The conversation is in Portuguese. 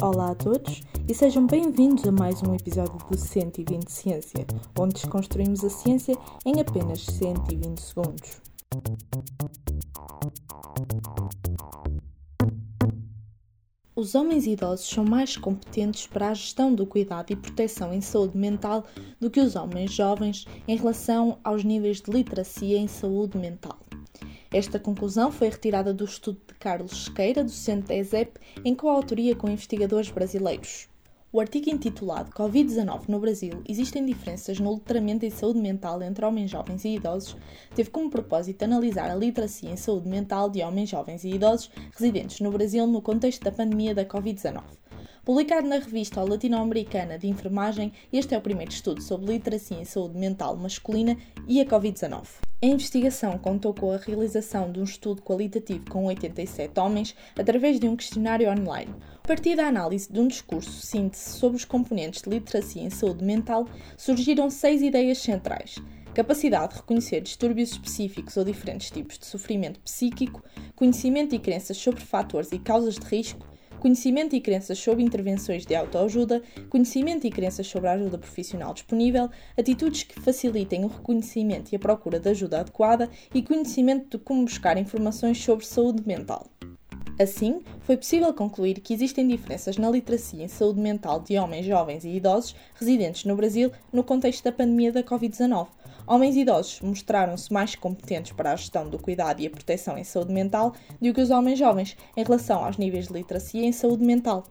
Olá a todos e sejam bem-vindos a mais um episódio do 120 Ciência, onde desconstruímos a ciência em apenas 120 segundos. Os homens idosos são mais competentes para a gestão do cuidado e proteção em saúde mental do que os homens jovens em relação aos níveis de literacia em saúde mental. Esta conclusão foi retirada do estudo de Carlos Sequeira, do Centro da ESEP, em coautoria com investigadores brasileiros. O artigo intitulado Covid-19 no Brasil existem diferenças no letramento em saúde mental entre homens jovens e idosos teve como propósito analisar a literacia em saúde mental de homens jovens e idosos residentes no Brasil no contexto da pandemia da Covid-19. Publicado na revista Latino-Americana de Enfermagem, este é o primeiro estudo sobre literacia em saúde mental masculina e a Covid-19. A investigação contou com a realização de um estudo qualitativo com 87 homens através de um questionário online. A partir da análise de um discurso síntese sobre os componentes de literacia em saúde mental, surgiram seis ideias centrais capacidade de reconhecer distúrbios específicos ou diferentes tipos de sofrimento psíquico, conhecimento e crenças sobre fatores e causas de risco, conhecimento e crenças sobre intervenções de autoajuda, conhecimento e crenças sobre a ajuda profissional disponível, atitudes que facilitem o reconhecimento e a procura de ajuda adequada e conhecimento de como buscar informações sobre saúde mental. Assim, foi possível concluir que existem diferenças na literacia em saúde mental de homens jovens e idosos residentes no Brasil no contexto da pandemia da Covid-19, Homens idosos mostraram-se mais competentes para a gestão do cuidado e a proteção em saúde mental do que os homens jovens em relação aos níveis de literacia em saúde mental.